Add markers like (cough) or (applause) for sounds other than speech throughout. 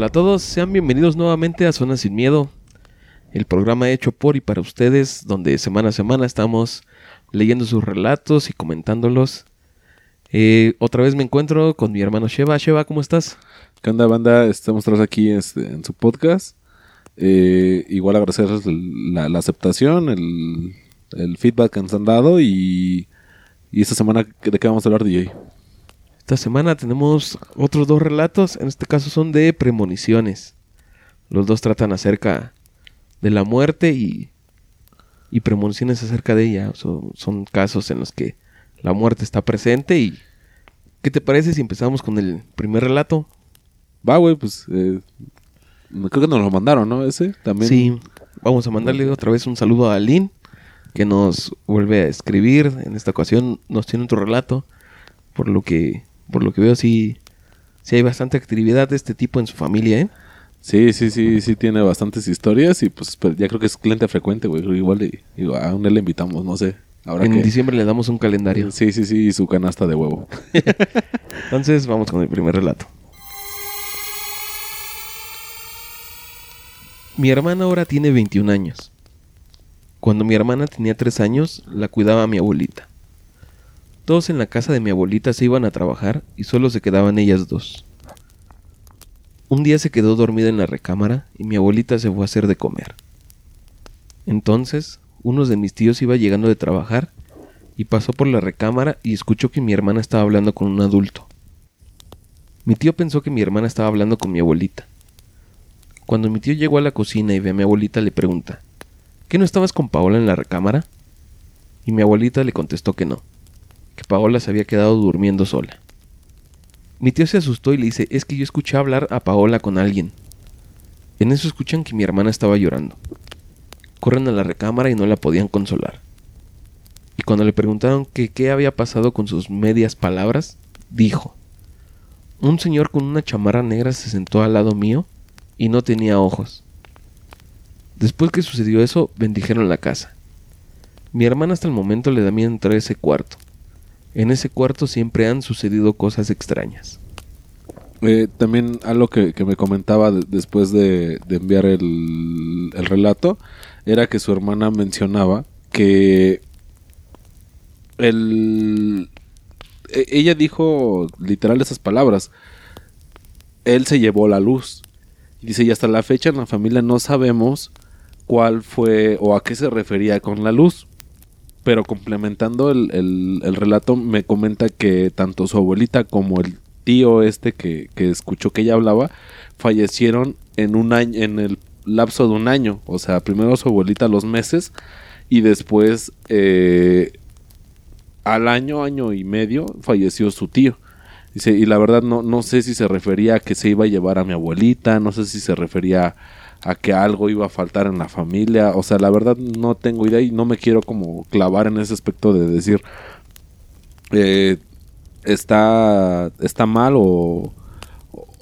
Hola a todos, sean bienvenidos nuevamente a Zona Sin Miedo, el programa hecho por y para ustedes, donde semana a semana estamos leyendo sus relatos y comentándolos. Eh, otra vez me encuentro con mi hermano Sheva. Sheva, ¿cómo estás? ¿Qué onda, banda? Estamos todos aquí este, en su podcast. Eh, igual agradecerles la, la aceptación, el, el feedback que nos han dado y, y esta semana, ¿de qué vamos a hablar, DJ? Esta semana tenemos otros dos relatos, en este caso son de premoniciones. Los dos tratan acerca de la muerte y, y premoniciones acerca de ella. Son, son casos en los que la muerte está presente y... ¿Qué te parece si empezamos con el primer relato? Va, güey, pues eh, creo que nos lo mandaron, ¿no? Ese también. Sí, vamos a mandarle otra vez un saludo a Aline, que nos vuelve a escribir. En esta ocasión nos tiene otro relato, por lo que por lo que veo, sí, sí hay bastante actividad de este tipo en su familia, ¿eh? Sí, sí, sí, sí tiene bastantes historias y pues ya creo que es cliente frecuente, güey. Igual y- digo, a un le invitamos, no sé. Ahora en que... diciembre le damos un calendario. Sí, sí, sí, y su canasta de huevo. (laughs) Entonces, vamos con el primer relato. Mi hermana ahora tiene 21 años. Cuando mi hermana tenía 3 años, la cuidaba mi abuelita. Todos en la casa de mi abuelita se iban a trabajar y solo se quedaban ellas dos. Un día se quedó dormida en la recámara y mi abuelita se fue a hacer de comer. Entonces, uno de mis tíos iba llegando de trabajar y pasó por la recámara y escuchó que mi hermana estaba hablando con un adulto. Mi tío pensó que mi hermana estaba hablando con mi abuelita. Cuando mi tío llegó a la cocina y ve a mi abuelita le pregunta, ¿qué no estabas con Paola en la recámara? Y mi abuelita le contestó que no, que Paola se había quedado durmiendo sola. Mi tío se asustó y le dice, es que yo escuché hablar a Paola con alguien. En eso escuchan que mi hermana estaba llorando. Corren a la recámara y no la podían consolar. Y cuando le preguntaron que qué había pasado con sus medias palabras, dijo, un señor con una chamarra negra se sentó al lado mío y no tenía ojos. Después que sucedió eso, bendijeron la casa. Mi hermana hasta el momento le da miedo entrar a ese cuarto. En ese cuarto siempre han sucedido cosas extrañas. Eh, también algo que, que me comentaba de- después de, enviar el, el relato era que su hermana mencionaba que el, e- ella dijo literal esas palabras. Él se llevó la luz. Dice, y hasta la fecha en la familia no sabemos cuál fue o a qué se refería con la luz. Pero complementando el, el- el relato, me comenta que tanto su abuelita como el tío este que, que escuchó que ella hablaba fallecieron en un año, en el lapso de un año. O sea, primero su abuelita los meses y después eh, al año, año y medio falleció su tío. Y la verdad no, no sé si se refería a que se iba a llevar a mi abuelita, no sé si se refería a que algo iba a faltar en la familia, o sea, la verdad no tengo idea y no me quiero como clavar en ese aspecto de decir eh, está, está mal o,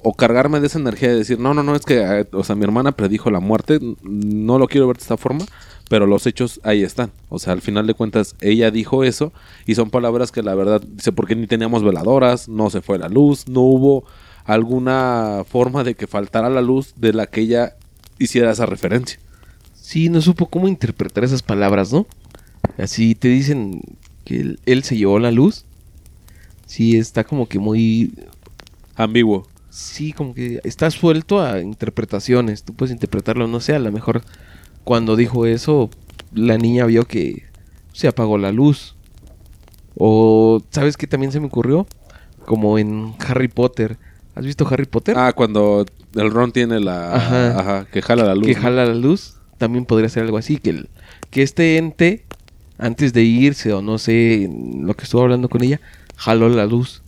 o cargarme de esa energía de decir, no, no, no, es que, eh, o sea, mi hermana predijo la muerte, no lo quiero ver de esta forma, pero los hechos ahí están. O sea, al final de cuentas, ella dijo eso y son palabras que la verdad, dice, porque ni teníamos veladoras, no se fue la luz, no hubo alguna forma de que faltara la luz de la que ella hiciera esa referencia. Sí, no supo cómo interpretar esas palabras, ¿no? Así te dicen que él, él se llevó la luz. Sí, está como que muy... Ambiguo. Sí, como que está suelto a interpretaciones. Tú puedes interpretarlo, no sé, a lo mejor cuando dijo eso, la niña vio que se apagó la luz. O, ¿sabes qué también se me ocurrió? Como en Harry Potter. ¿Has visto Harry Potter? Ah, cuando el Ron tiene la... Ajá. Ajá. que jala la luz. que ¿no? jala la luz. También podría ser algo así. Que, el- que este ente, antes de irse o no sé, lo que estuvo hablando con ella, jaló la luz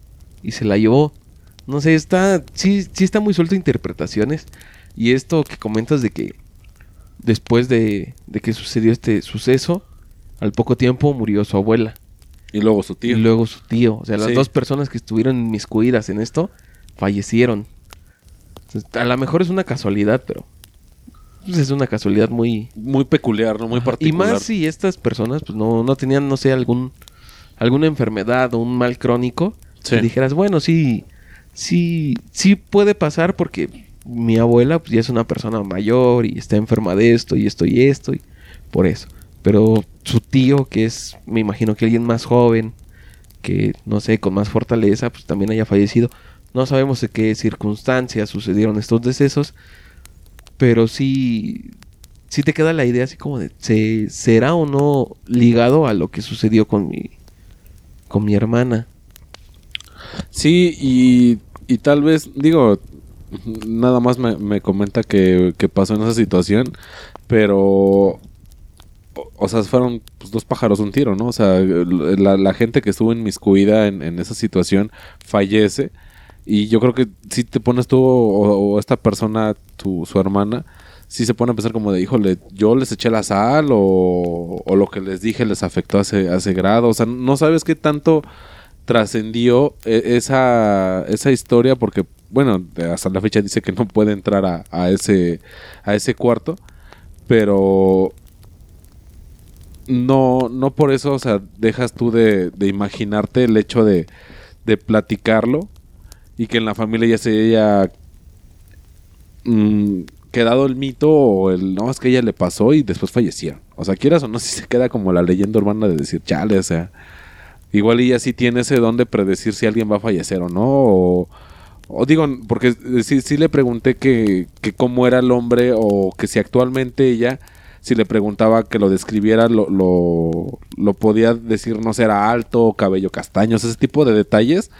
y se la llevó. No sé, está, sí, sí está muy suelto a interpretaciones. Y esto que comentas de que después de, de que sucedió este suceso, Al poco tiempo murió su abuela. Y luego su tío. Y luego su tío. O sea, las Sí. dos personas que estuvieron inmiscuidas en esto fallecieron. A lo mejor es una casualidad, pero pues, es una casualidad muy... Muy peculiar, ¿no? Muy Y particular. más si estas personas pues no, no tenían, no sé, algún alguna enfermedad o un mal crónico. Sí. Y dijeras, bueno, sí, sí, sí puede pasar porque mi abuela pues, ya es una persona mayor y está enferma de esto y esto y esto y por eso. Pero su tío, que es, me imagino que alguien más joven, que no sé, con más fortaleza, pues también haya fallecido. No sabemos de qué circunstancias sucedieron estos decesos, pero sí, sí te queda la idea así como de, ¿se, ¿será o no ligado a lo que sucedió con mi, con mi hermana? Sí, y, y tal vez, digo, nada más me, me comenta que, que pasó en esa situación, pero, o, o sea, fueron pues, dos pájaros un tiro, ¿no? O sea, la, la gente que estuvo inmiscuida en, en esa situación fallece. Y yo creo que si te pones tú o, esta persona, tu, su hermana, sí se pone a pensar como de, híjole, yo les eché la sal o, lo que les dije les afectó a ese grado. O sea, no sabes qué tanto trascendió e- esa, esa historia porque, bueno, hasta la fecha dice que no puede entrar a, a ese, a ese cuarto, pero no, no por eso, o sea, dejas tú de, de imaginarte el hecho de, de platicarlo y que en la familia ya se haya mm, quedado el mito o el no, es que ella le pasó y después fallecieron. O sea, quieras o no, (laughs) si se queda como la leyenda urbana de decir, chale, o sea, igual ella sí tiene ese don de predecir si alguien va a fallecer o no. O, o digo, porque eh, sí, sí le pregunté que, que cómo era el hombre o que si actualmente ella, si le preguntaba que lo describiera, lo, lo, lo podía decir, no sé, era alto, cabello castaño, ese tipo de detalles.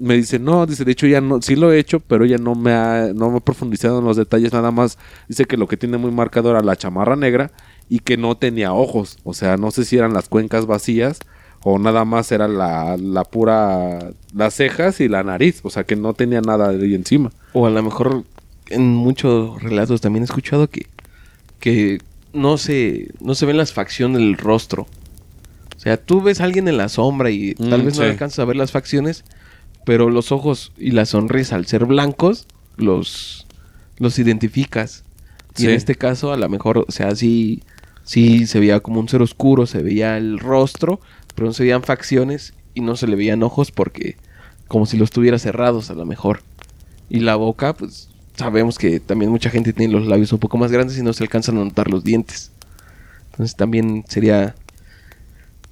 Me dice, no, dice, de hecho ya no, sí lo he hecho, pero ella no me ha, no me ha profundizado en los detalles, nada más dice que lo que tiene muy marcado era la chamarra negra y que no tenía ojos, o sea, no sé si eran las cuencas vacías o nada más era la, la pura, las cejas y la nariz, o sea, que no tenía nada de ahí encima. O a lo mejor en muchos relatos también he escuchado que, que no, se, no se ven las facciones del rostro. O sea, tú ves a alguien en la sombra y tal Mm, vez no sí. alcanzas a ver las facciones, pero los ojos y la sonrisa al ser blancos los, los identificas. Y en este caso, a lo mejor, o sea, sí, sí se veía como un ser oscuro, se veía el rostro, pero no se veían facciones y no se le veían ojos porque como si los tuviera cerrados a lo mejor. Y la boca, pues sabemos que también mucha gente tiene los labios un poco más grandes y no se alcanzan a notar los dientes. Entonces también sería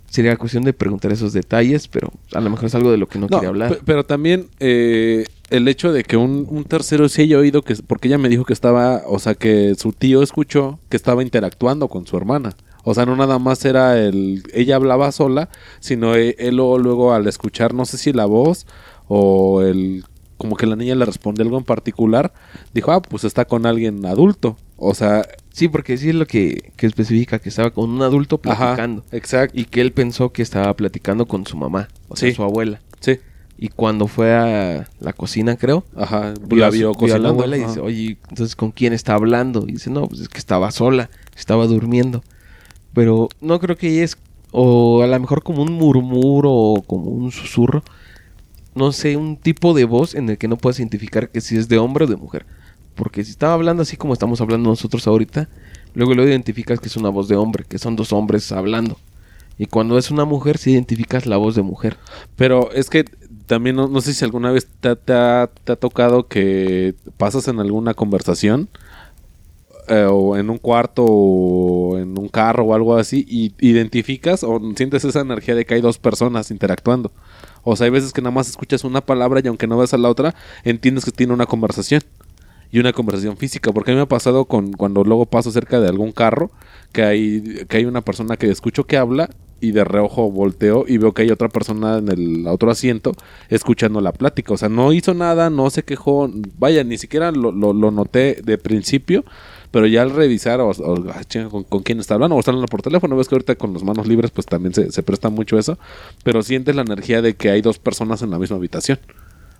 sería cuestión de preguntar esos detalles, pero a lo mejor es algo de lo que no, No, quería hablar. pe- pero también eh, el hecho de que un, un tercero sí haya oído que porque ella me dijo que estaba, o sea, que su tío escuchó que estaba interactuando con su hermana. O sea, no nada más era el ella hablaba sola, sino e- él, luego, luego al escuchar no sé si la voz o el como que la niña le responde algo en particular, dijo, "Ah, pues está con alguien adulto." O sea, Sí, porque sí es lo que, que especifica, que estaba con un adulto ajá, platicando. exacto. Y que él pensó que estaba platicando con su mamá, o sea, Sí. su abuela. Sí. Y cuando fue a la cocina, creo, Ajá, vio la vio vio a la abuela y dice, oye, entonces ¿con quién está hablando? Y dice, no, pues es que estaba sola, estaba durmiendo. Pero no creo que ella es, o a lo mejor como un murmuro o como un susurro, no sé, un tipo de voz en el que no puedes identificar que si es de hombre o de mujer. Porque si estaba hablando así como estamos hablando nosotros ahorita, luego lo identificas que es una voz de hombre, que son dos hombres hablando. Y cuando es una mujer, sí identificas la voz de mujer. Pero es que también no, sé si alguna vez te, te ha, te ha tocado que pasas en alguna conversación eh, o en un cuarto o en un carro o algo así y identificas o sientes esa energía de que hay dos personas interactuando. O sea, hay veces que nada más escuchas una palabra y aunque no ves a la otra, entiendes que tiene una conversación. Y una conversación física. Porque a mí me ha pasado con cuando luego paso cerca de algún carro que hay, que hay una persona que escucho que habla y de reojo volteo y veo que hay otra persona en el otro asiento escuchando la plática. O sea, no hizo nada, no se quejó, vaya, ni siquiera lo, lo- lo noté de principio, pero ya al revisar o, ah, ¿con, con quién está hablando o está hablando por teléfono, ves que ahorita con las manos libres pues también se, se presta mucho eso, pero sientes la energía de que hay dos personas en la misma habitación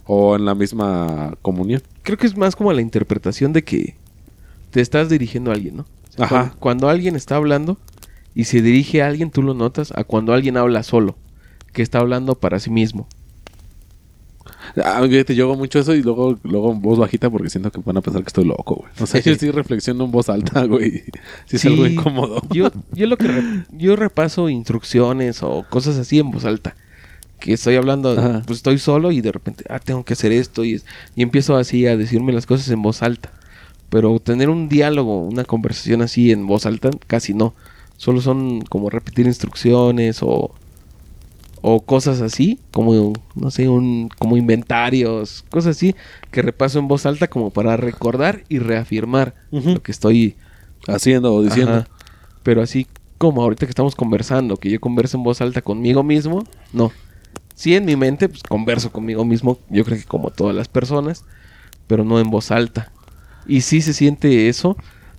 o en la misma comunión. Creo que es más como la interpretación de que te estás dirigiendo a alguien, ¿no? O sea, Ajá. Cuando, cuando alguien está hablando y se dirige a alguien, tú lo notas, a cuando alguien habla solo, que está hablando para sí mismo. Ah, fíjate, yo hago mucho eso y luego, luego en voz bajita porque siento que van a pensar que estoy loco, güey. O sea, (laughs) yo sí reflexiono en voz alta, güey. Sí, es algo incómodo. Yo, yo lo que re- yo repaso instrucciones o cosas así en voz alta. Que estoy hablando, Ajá. pues estoy solo y de repente, ah, tengo que hacer esto y, es- y empiezo así a decirme las cosas en voz alta. Pero tener un diálogo, una conversación así en voz alta, casi no. Solo son como repetir instrucciones o, o cosas así, como, no sé, un, como inventarios, cosas así, que repaso en voz alta como para recordar y reafirmar lo que estoy Haciendo o diciendo. Ajá. Pero así como ahorita que estamos conversando, que yo converso en voz alta conmigo mismo, no. Sí, en mi mente, pues converso conmigo mismo, yo creo que como todas las personas, pero no en voz alta. Y sí se siente eso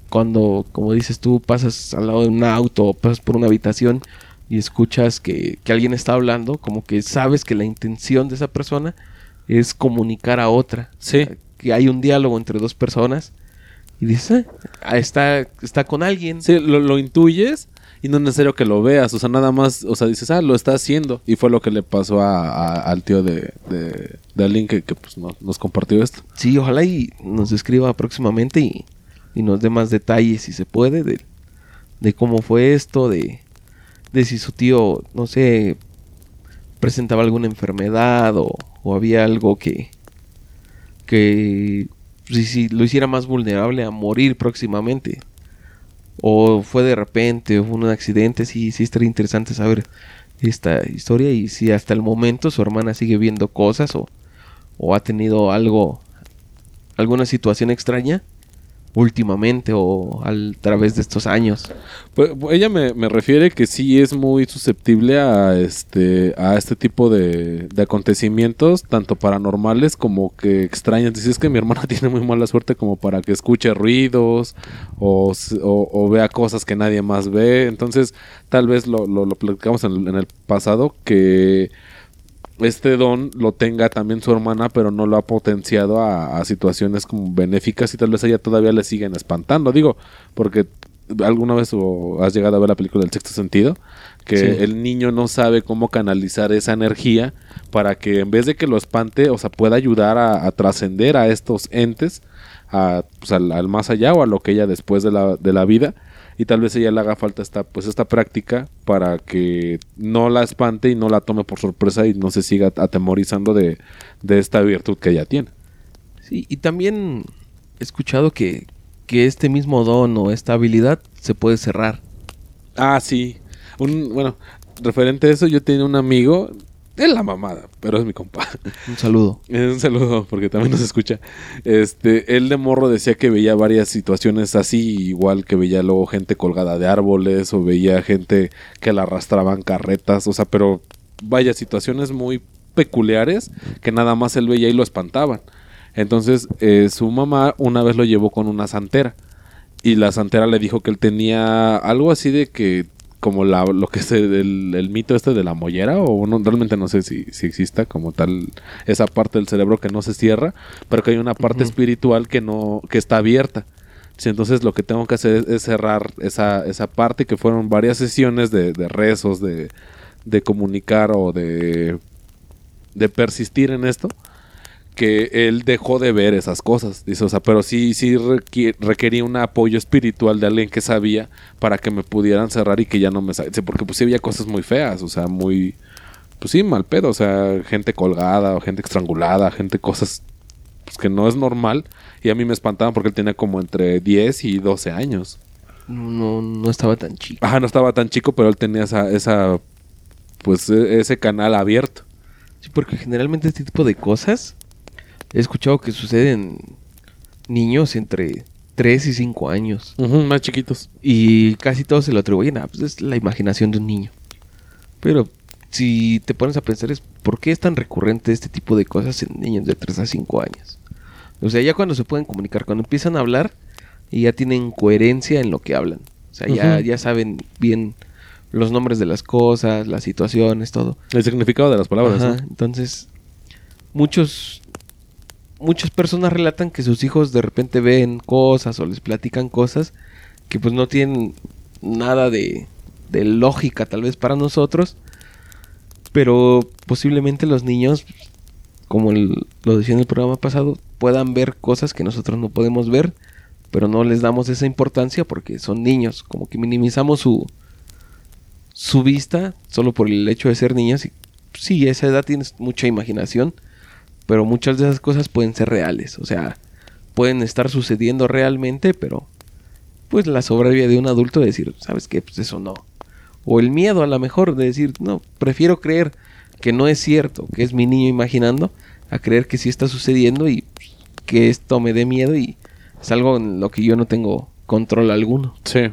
cuando, como dices tú, pasas al lado de un auto o pasas por una habitación y escuchas que, que alguien está hablando, como que sabes que la intención de esa persona es comunicar a otra. Sí. Que hay un diálogo entre dos personas y dices, ah, está, está con alguien. Sí, lo, lo intuyes y no es necesario que lo veas. O sea, nada más, o sea, dices, ah, lo está haciendo. Y fue lo que le pasó a- al tío de, de, de que, pues, no- nos compartió esto. Sí, ojalá y nos escriba próximamente y, y nos dé más detalles, si se puede, de, de cómo fue esto, de, de si su tío, no sé, presentaba alguna enfermedad o, o había algo que, que si, si lo hiciera más vulnerable a morir próximamente. O fue de repente, o fue un accidente, sí, sí estaría interesante saber esta historia y si hasta el momento su hermana sigue viendo cosas o, o ha tenido algo, alguna situación extraña últimamente o al través de estos años. Pues, ella me, me refiere que sí es muy susceptible a este a este tipo de, acontecimientos, tanto paranormales como que extraños. Dice, es que mi hermana (laughs) tiene muy mala suerte como para que escuche ruidos o, vea cosas que nadie más ve. Entonces, tal vez lo, lo, lo platicamos en el pasado, que este don lo tenga también su hermana, pero no lo ha potenciado a, a situaciones como benéficas y tal vez ella todavía le siguen espantando. Digo, porque alguna vez o has llegado a ver la película del sexto sentido, que Sí. el niño no sabe cómo canalizar esa energía para que en vez de que lo espante, o sea, pueda ayudar a, a trascender a estos entes, a, pues, al, al más allá o a lo que ella después de la, de la vida. Y tal vez ella le haga falta esta, pues, esta práctica para que no la espante y no la tome por sorpresa y no se siga atemorizando de, de esta virtud que ella tiene. Sí, y también he escuchado que, que este mismo don o esta habilidad se puede cerrar. Ah, sí. Un, bueno, referente a eso, yo tenía un amigo, es la mamada, pero es mi compa. Un saludo. Un saludo, porque también nos escucha. Este, él de morro decía que veía varias situaciones así, igual que veía luego gente colgada de árboles, o veía gente que la arrastraban carretas, o sea, pero vaya, situaciones muy peculiares que nada más él veía y lo espantaban. Entonces, eh, su mamá una vez lo llevó con una santera. Y la santera le dijo que él tenía algo así de que, como la, lo que es el, el mito este de la mollera, o no, realmente no sé si, si exista como tal esa parte del cerebro que no se cierra, pero que hay una parte espiritual que no, que está abierta. Sí, entonces lo que tengo que hacer es, es cerrar esa, esa parte que fueron varias sesiones de, de rezos, de, de comunicar o de, de persistir en esto que él dejó de ver esas cosas. Dice, o sea, pero sí, sí requería un apoyo espiritual de alguien que sabía para que me pudieran cerrar y que ya no me Dice, Porque pues sí había cosas muy feas, o sea, muy... Pues sí, mal pedo, o sea, gente colgada o gente estrangulada, gente cosas pues, que no es normal. Y a mí me espantaban porque él tenía como entre 10 y 12 años. No, no estaba tan chico. Ajá, no estaba tan chico, pero él tenía esa, esa pues e- ese canal abierto. Sí, porque generalmente este tipo de cosas he escuchado que suceden niños entre 3 y 5 años. Más chiquitos. Y casi todos se lo atribuyen a pues es la imaginación de un niño. Pero si te pones a pensar es ¿por qué es tan recurrente este tipo de cosas en niños de 3 a 5 años? O sea, ya cuando se pueden comunicar, cuando empiezan a hablar y ya tienen coherencia en lo que hablan. O sea, ya, ya saben bien los nombres de las cosas, las situaciones, todo. El significado de las palabras. Ajá. Entonces, muchos muchas personas relatan que sus hijos de repente ven cosas o les platican cosas que pues no tienen nada de de lógica tal vez para nosotros, pero posiblemente los niños, como lo decía en el programa pasado, puedan ver cosas que nosotros no podemos ver, pero no les damos esa importancia porque son niños, como que minimizamos su, su vista solo por el hecho de ser niños. Y, sí, a esa edad tienes mucha imaginación, pero muchas de esas cosas pueden ser reales, o sea, pueden estar sucediendo realmente, pero pues la sobrevivía de un adulto de decir, ¿sabes qué? Pues eso no. O el miedo a lo mejor de decir, no, prefiero creer que no es cierto, que es mi niño imaginando, a creer que sí está sucediendo y que esto me dé miedo y es algo en lo que yo no tengo control alguno. Sí.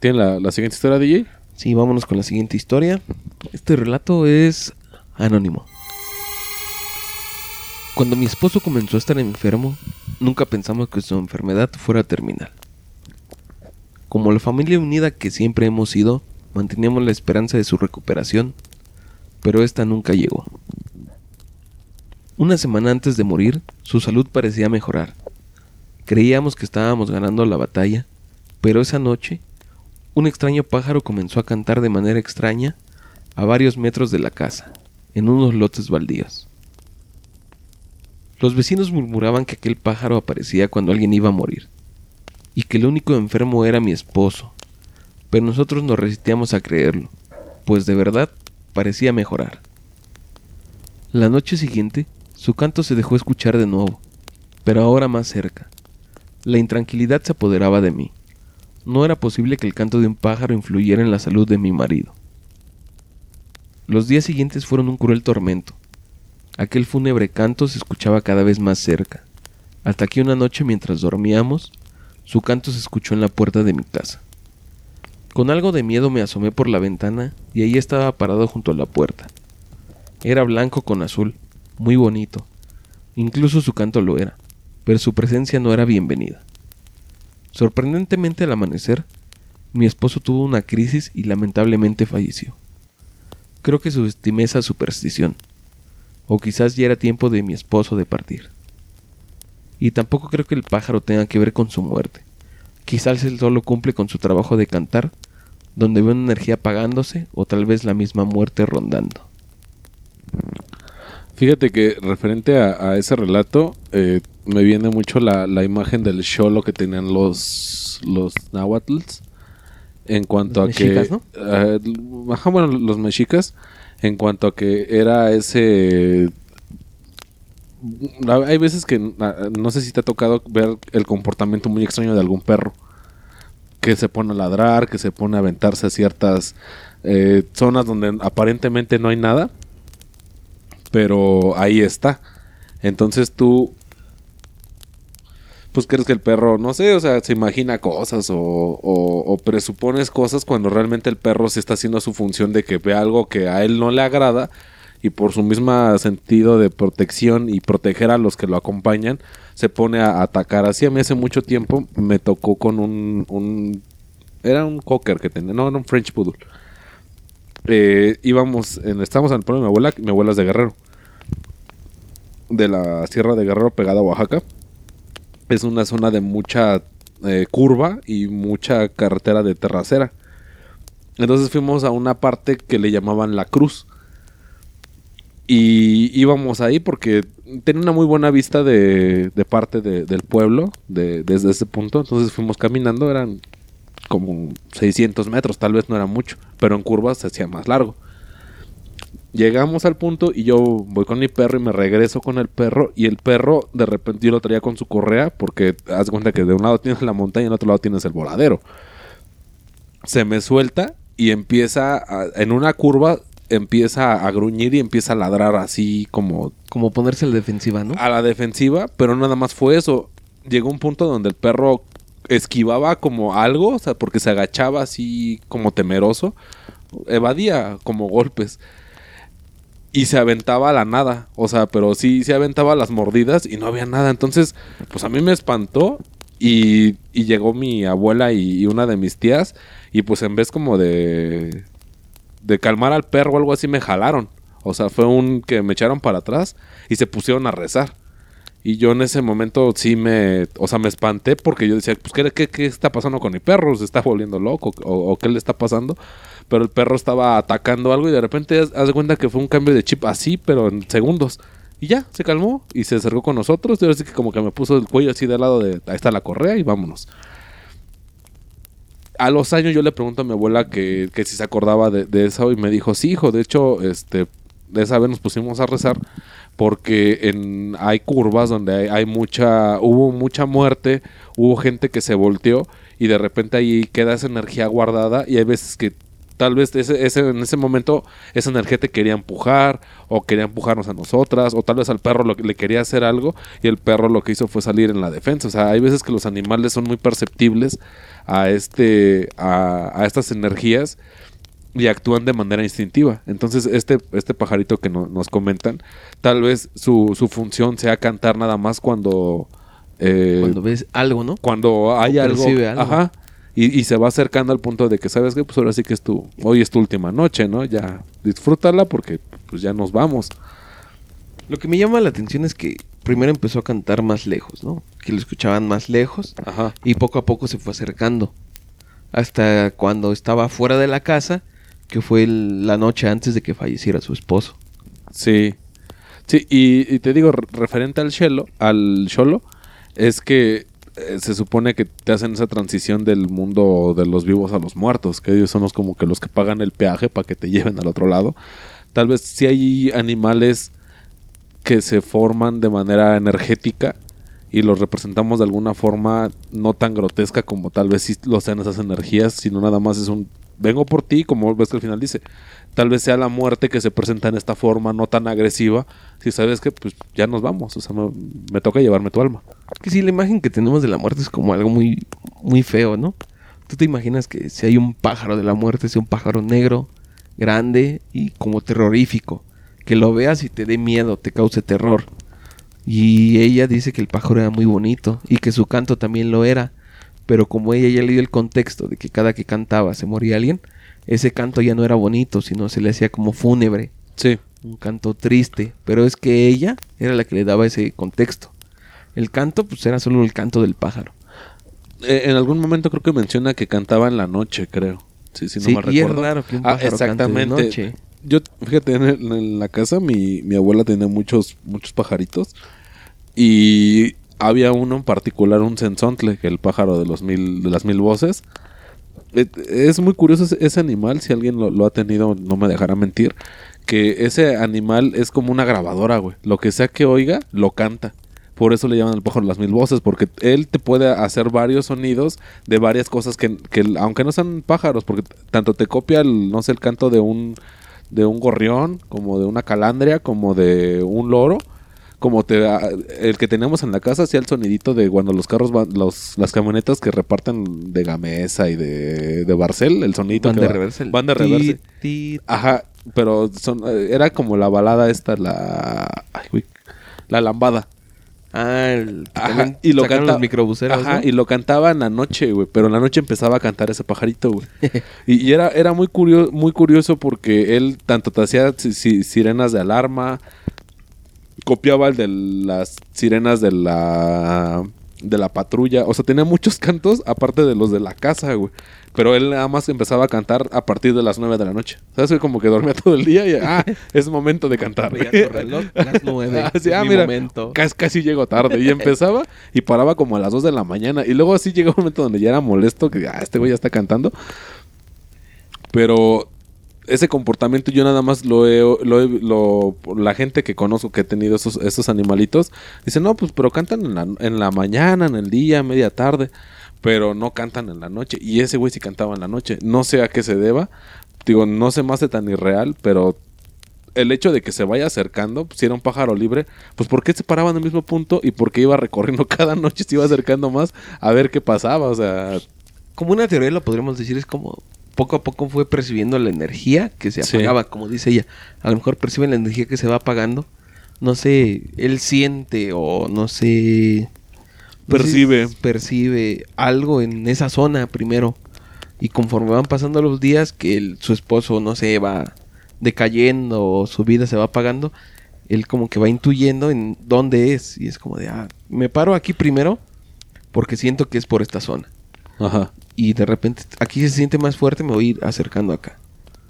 ¿Tiene la, la siguiente historia, DJ? Sí, vámonos con la siguiente historia. Este relato es anónimo. Cuando mi esposo comenzó a estar enfermo, nunca pensamos que su enfermedad fuera terminal. Como la familia unida que siempre hemos sido, manteníamos la esperanza de su recuperación, pero esta nunca llegó. Una semana antes de morir, su salud parecía mejorar. Creíamos que estábamos ganando la batalla, pero esa noche, un extraño pájaro comenzó a cantar de manera extraña a varios metros de la casa, en unos lotes baldíos. Los vecinos murmuraban que aquel pájaro aparecía cuando alguien iba a morir y que el único enfermo era mi esposo, pero nosotros nos resistíamos a creerlo, pues de verdad parecía mejorar. La noche siguiente, su canto se dejó escuchar de nuevo, pero ahora más cerca. La intranquilidad se apoderaba de mí. No era posible que el canto de un pájaro influyera en la salud de mi marido. Los días siguientes fueron un cruel tormento. Aquel fúnebre canto se escuchaba cada vez más cerca, hasta que una noche mientras dormíamos, su canto se escuchó en la puerta de mi casa. Con algo de miedo me asomé por la ventana y ahí estaba parado junto a la puerta. Era blanco con azul, muy bonito. Incluso su canto lo era, pero su presencia no era bienvenida. Sorprendentemente al amanecer, mi esposo tuvo una crisis y lamentablemente falleció. Creo que subestimé esa superstición, o quizás ya era tiempo de mi esposo de partir. Y tampoco creo que el pájaro tenga que ver con su muerte. Quizás él solo cumple con su trabajo de cantar, donde ve una energía apagándose o tal vez la misma muerte rondando. Fíjate que referente a, ese relato, eh, me viene mucho la, imagen del show que tenían los, los náhuatls. En cuanto a que. ¿no? Eh, bueno, los mexicas. En cuanto a que era ese hay veces que no sé si te ha tocado ver el comportamiento muy extraño de algún perro. Que se pone a ladrar, que se pone a aventarse a ciertas eh, zonas donde aparentemente no hay nada. Pero ahí está. Entonces tú pues crees que el perro, no sé, o sea, se imagina cosas o, presupones cosas cuando realmente el perro se está haciendo su función de que ve algo que a él no le agrada y por su mismo sentido de protección y proteger a los que lo acompañan, se pone a atacar. Así a mí hace mucho tiempo me tocó con un... era un cocker que tenía, no, era un French Poodle. Eh, íbamos, en, estábamos en el pueblo de mi abuela, mi abuela es de Guerrero. De la Sierra de Guerrero pegada a Oaxaca. Es una zona de mucha eh, curva y mucha carretera de terracera. Entonces fuimos a una parte que le llamaban La Cruz y íbamos ahí porque tenía una muy buena vista de, parte del pueblo de, desde ese punto. Entonces fuimos caminando, eran como 600 metros, tal vez no era mucho, pero en curvas se hacía más largo. Llegamos al punto y yo voy con mi perro y me regreso con el perro y el perro de repente yo lo traía con su correa porque haz cuenta que de un lado (laughs) tienes la montaña y en otro lado tienes el voladero. Se me suelta y empieza en una curva empieza a gruñir y empieza a ladrar así como... Como ponerse a la defensiva, ¿no? A la defensiva, pero nada más fue eso. Llegó un punto donde el perro esquivaba como algo, o sea, porque se agachaba así como temeroso, evadía como golpes. Y se aventaba a la nada, o sea, pero sí se aventaba las mordidas y no había nada. Entonces, pues a mí me espantó y, y llegó mi abuela y una de mis tías y pues en vez como de de calmar al perro o algo así me jalaron. O sea, fue un que me echaron para atrás y se pusieron a rezar. Y yo en ese momento sí me, o sea, me espanté porque yo decía, pues, ¿qué, qué, qué está pasando con mi perro? ¿Se está volviendo loco? ¿O, o qué le está pasando? Pero el perro estaba atacando algo y de repente haz de cuenta que fue un cambio de chip así, pero en segundos. Y ya, se calmó y se acercó con nosotros. Y ahora que como que me puso el cuello así de lado de, ahí está la correa y vámonos. A los años yo le pregunto a mi abuela que, que si se acordaba de, eso y me dijo, sí, hijo, de hecho, este, de esa vez nos pusimos a rezar porque en, hay curvas donde hay mucha, hubo mucha muerte, hubo gente que se volteó y de repente ahí queda esa energía guardada y hay veces que tal vez ese, ese- en ese momento esa energía te quería empujar o quería empujarnos a nosotras o tal vez al perro lo, que- le quería hacer algo y el perro lo que hizo fue salir en la defensa. O sea, hay veces que los animales son muy perceptibles a, este, a, a estas energías y actúan de manera instintiva. Entonces, este, este pajarito que no- nos comentan, tal vez su, su función sea cantar nada más cuando... eh, Cuando ves algo, ¿no? cuando hay algo, algo. ajá y, y se va acercando al punto de que sabes que pues ahora sí que es tu hoy es tu última noche no ya disfrútala porque pues ya nos vamos Lo que me llama la atención es que primero empezó a cantar más lejos, ¿no? Que lo escuchaban más lejos ajá y poco a poco se fue acercando. Hasta cuando estaba fuera de la casa, que fue el- la noche antes de que falleciera su esposo. sí sí y, y te digo re- referente al chelo al cholo es que eh, se supone que te hacen esa transición del mundo de los vivos a los muertos que ellos son los como que los que pagan el peaje para que te lleven al otro lado. Tal vez si hay animales que se forman de manera energética y los representamos de alguna forma no tan grotesca como tal vez sí lo sean esas energías, sino nada más es un vengo por ti, como ves que al final dice, tal vez sea la muerte que se presenta en esta forma no tan agresiva, si sabes que pues ya nos vamos, o sea, me, toca llevarme tu alma. Que sí, la imagen que tenemos de la muerte es como algo muy, muy feo, ¿no? Tú te imaginas que si hay un pájaro de la muerte, sea un pájaro negro, grande y como terrorífico. Que lo veas y te dé miedo, te cause terror. Y ella dice que el pájaro era muy bonito y que su canto también lo era. Pero como ella ya le dio el contexto de que cada que cantaba se moría alguien, ese canto ya no era bonito, sino se le hacía como fúnebre Sí, un canto triste, pero es que ella era la que le daba ese contexto. El canto, pues era solo el canto del pájaro. Eh, en algún momento creo que menciona que cantaba en la noche, creo. Sí, sí, no Sí, me y es recuerdo. raro que un Ah, pájaro cante de noche. Yo, fíjate, en, el- en la casa mi, mi abuela tenía muchos, muchos pajaritos. Y había uno en particular, un sensontle, el pájaro de los mil, de las mil voces. Eh, Es muy curioso ese, animal, si alguien lo, lo ha tenido, no me dejará mentir. Que ese animal es como una grabadora, güey. Lo que sea que oiga, lo canta. Por eso le llaman el pájaro de las mil voces, porque él te puede hacer varios sonidos de varias cosas que, que aunque no sean pájaros, porque tanto te copia el, no sé, el canto de un, de un gorrión, como de una calandria, como de un loro, como te, el que tenemos en la casa hacía el sonidito de cuando los carros van, los, las camionetas que reparten de Gamesa y de, de Barcel, el sonidito Van de el van de ti, Ajá, pero son, eh, era como la balada esta, la, ay, güey, la lambada. Ah, el Ajá, y lo canta- los microbuseros, Ajá, ¿no? y lo cantaba en la noche, güey. Pero en la noche empezaba a cantar ese pajarito, güey. (laughs) y, y era, era muy curioso, muy curioso porque él tanto te hacía si- si- sirenas de alarma, copiaba el de las sirenas de la de la patrulla. O sea, tenía muchos cantos aparte de los de la casa, güey. Pero él nada más empezaba a cantar a partir de las 9 de la noche. ¿Sabes? Que Como que dormía (laughs) todo el día y ah, es momento de cantar. Reloj, (laughs) las nueve. Ah, sí, es ah, mi mira, momento. Casi, casi llego tarde. Y empezaba y paraba como a las 2 de la mañana. Y luego así llegó un momento donde ya era molesto, que ah, este güey ya está cantando. Pero ese comportamiento yo nada más lo he, lo he- la gente que conozco que ha tenido esos, esos animalitos, dice, no, pues pero cantan en la, en la mañana, en el día, media tarde, pero no cantan en la noche. Y ese güey sí cantaba en la noche. No sé a qué se deba. Digo, no se me hace tan irreal, pero el hecho de que se vaya acercando, pues, si era un pájaro libre, pues ¿por qué se paraba en el mismo punto y por qué iba recorriendo (laughs) cada noche, se iba acercando más a ver qué pasaba? O sea, Como una teoría lo podríamos decir, es como poco a poco fue percibiendo la energía que se Sí. apagaba, como dice ella. A lo mejor percibe la energía que se va apagando. No sé, él siente o no sé... no sé si Percibe. percibe algo en esa zona primero. Y conforme van pasando los días, que el- su esposo, no sé, va decayendo o su vida se va apagando, él como que va intuyendo en dónde es. Y es como de, ah, me paro aquí primero porque siento que es por esta zona. Ajá. Y de repente aquí se siente más fuerte, me voy a ir acercando acá.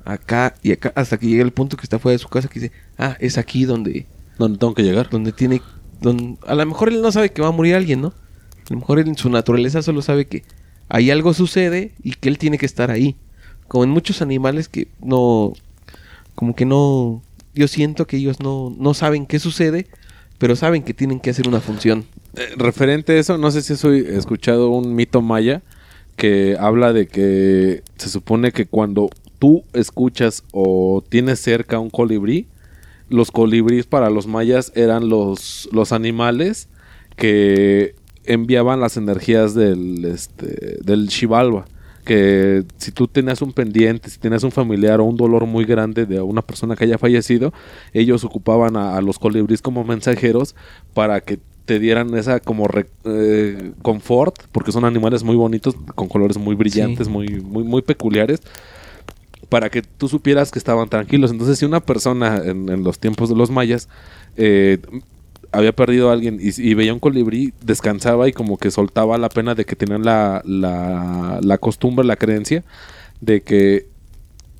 Acá y acá, hasta que llega el punto que está fuera de su casa que dice, ah, es aquí donde, ¿Dónde tengo que llegar? donde tiene... Donde, a lo mejor él no sabe que va a morir alguien, ¿no? A lo mejor él en su naturaleza solo sabe que ahí algo sucede y que él tiene que estar ahí. Como en muchos animales que no... Como que no... Yo siento que ellos no, no saben qué sucede, pero saben que tienen que hacer una función. Eh, referente a eso, no sé si has escuchado un mito maya que habla de que se supone que cuando tú escuchas o tienes cerca un colibrí, los colibríes para los mayas eran los, los animales que enviaban las energías del, este, del Xibalba. Que si tú tenías un pendiente, si tenías un familiar o un dolor muy grande de una persona que haya fallecido, ellos ocupaban a, a los colibríes como mensajeros para que te dieran esa como re- eh, confort, porque son animales muy bonitos, con colores muy brillantes, Sí. muy, muy, muy peculiares, para que tú supieras que estaban tranquilos. Entonces, si una persona en, en los tiempos de los mayas eh, había perdido a alguien y, y veía un colibrí, descansaba y como que soltaba la pena de que tenían la, la, la costumbre, la creencia de que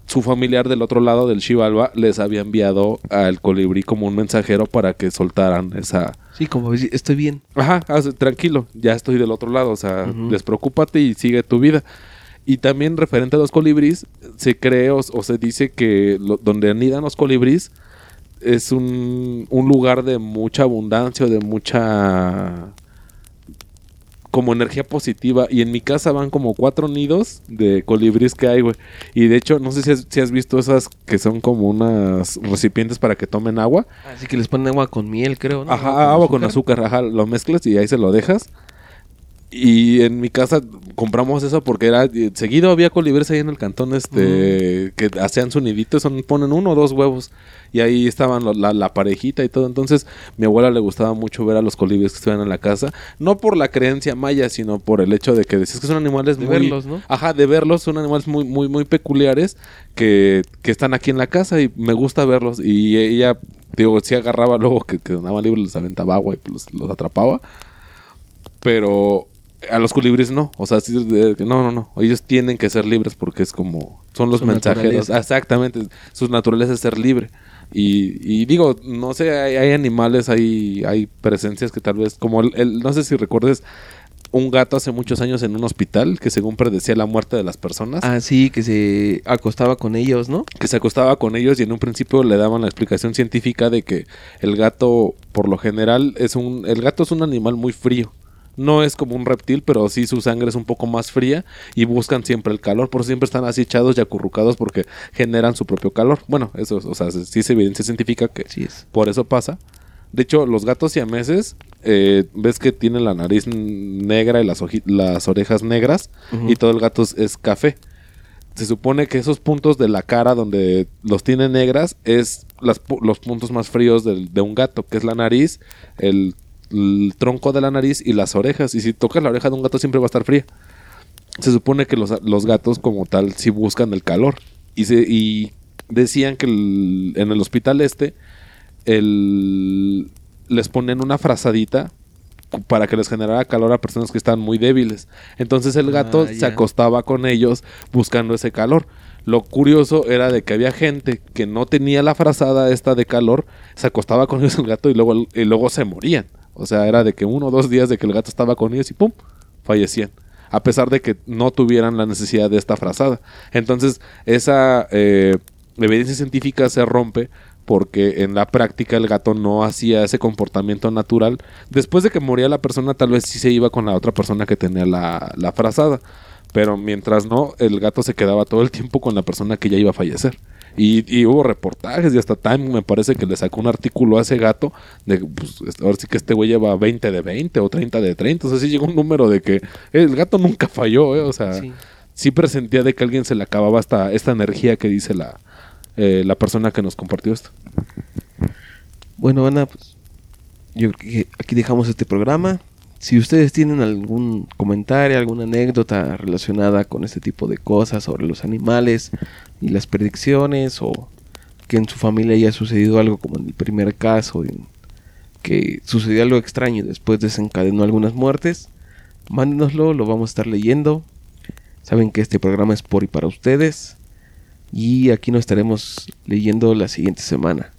su familiar del otro lado del Xibalba les había enviado al colibrí como un mensajero para que soltaran esa... Sí, como decir, estoy bien. Ajá, haz- tranquilo, ya estoy del otro lado, o sea, Ujú. despreocúpate y sigue tu vida. Y también referente a los colibríes, se cree o, o se dice que lo- donde anidan los colibríes es un, un lugar de mucha abundancia, o de mucha como energía positiva. Y en mi casa van como cuatro nidos de colibríes que hay, güey. Y de hecho, no sé si has, si has visto esas que son como unas recipientes para que tomen agua. Así que les ponen agua con miel, creo, ¿no? Ajá, agua con azúcar, ajá, lo mezclas y ahí se lo dejas. Y en mi casa compramos eso porque era eh, seguido había colibríes ahí en el cantón este que hacían su nidito, son ponen uno o dos huevos y ahí estaban la, la parejita y todo. Entonces, mi abuela le gustaba mucho ver a los colibríes que estuvieran en la casa, no por la creencia maya, sino por el hecho de que decías que son animales De muy verlos, ¿no? Ajá, de verlos, son animales muy muy muy peculiares que, que están aquí en la casa y me gusta verlos y ella digo, sí agarraba luego que, que andaban libres, les aventaba agua y los, los atrapaba. Pero a los colibríes no. O sea, sí, no, no, no. Ellos tienen que ser libres porque es como. Son los Su mensajeros. naturaleza. Exactamente. Su naturaleza es ser libre. Y, y digo, no sé, hay, hay animales, hay, hay presencias que tal vez. Como el, el- No sé si recuerdes un gato hace muchos años en un hospital que según predecía la muerte de las personas. Ah, sí, que se acostaba con ellos, ¿no? que se acostaba con ellos y en un principio le daban la explicación científica de que el gato por lo general es un el gato es un animal muy frío. No es como un reptil, pero sí su sangre es un poco más fría y buscan siempre el calor, por eso siempre están así echados y acurrucados porque generan su propio calor. Bueno, eso, o sea, sí es evidencia científica que es. por eso pasa. De hecho, los gatos siameses, eh, ves que tienen la nariz negra y las, orejas negras y todo el gato es, es café. Se supone que esos puntos de la cara donde los tiene negras es las los puntos más fríos del- de un gato, que es la nariz, el, el tronco de la nariz y las orejas. Y si tocas la oreja de un gato siempre va a estar fría. Se supone que los, los gatos como tal sí buscan el calor. Y, se, y decían que el- en el hospital este el, les ponían una frazadita para que les generara calor a personas que están muy débiles. Entonces el gato Ah, se acostaba con ellos buscando ese calor. Lo curioso era de que había gente que no tenía la frazada esta de calor, se acostaba con ellos (laughs) el gato y luego, y luego se morían. O sea, era de que uno o dos días de que el gato estaba con ellos y ¡pum! fallecían. A pesar de que no tuvieran la necesidad de esta frazada. Entonces, esa eh, evidencia científica se rompe porque en la práctica el gato no hacía ese comportamiento natural. Después de que moría la persona, tal vez sí se iba con la otra persona que tenía la, la frazada. Pero mientras no, el gato se quedaba todo el tiempo con la persona que ya iba a fallecer. Y, y hubo reportajes y hasta Time me parece que le sacó un artículo a ese gato de pues este, ahora sí que este güey lleva 20 de 20 o 30 de 30. O sea, sí llegó un número de que el gato nunca falló, ¿eh? O sea, Sí. sí presentía de que a alguien se le acababa esta, esta energía que dice la, eh, la persona que nos compartió esto. Bueno, Ana, pues yo creo que aquí dejamos este programa. Si ustedes tienen algún comentario, alguna anécdota relacionada con este tipo de cosas sobre los animales y las predicciones o que en su familia haya sucedido algo como en el primer caso, que sucedió algo extraño y después desencadenó algunas muertes, mándenoslo, lo vamos a estar leyendo. Saben que este programa es por y para ustedes. Y aquí nos estaremos leyendo la siguiente semana.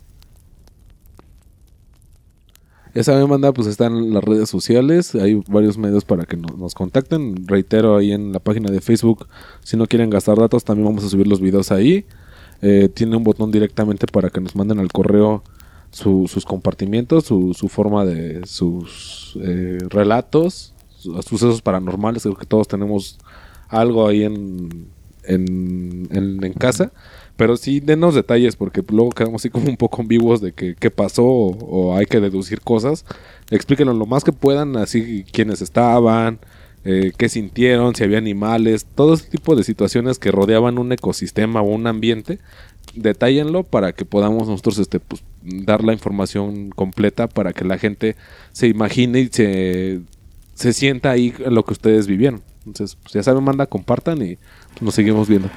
Ya saben, manda, pues están las redes sociales. Hay varios medios para que nos, contacten. Reitero, ahí en la página de Facebook, si no quieren gastar datos, también vamos a subir los videos ahí. Eh, tiene un botón directamente para que nos manden al correo su- sus compartimientos, su, forma de sus eh, relatos, su- sucesos paranormales. Creo que todos tenemos algo ahí en, en, en- en casa. Pero sí, denos detalles, porque luego quedamos así como un poco ambiguos de que, qué pasó o, hay que deducir cosas. Explíquenlo lo más que puedan, así quiénes estaban, eh, qué sintieron, si había animales, todo ese tipo de situaciones que rodeaban un ecosistema o un ambiente. Detállenlo para que podamos nosotros este, pues, dar la información completa para que la gente se imagine y se, se sienta ahí lo que ustedes vivieron. Entonces, pues, ya saben, manda, compartan y nos seguimos viendo.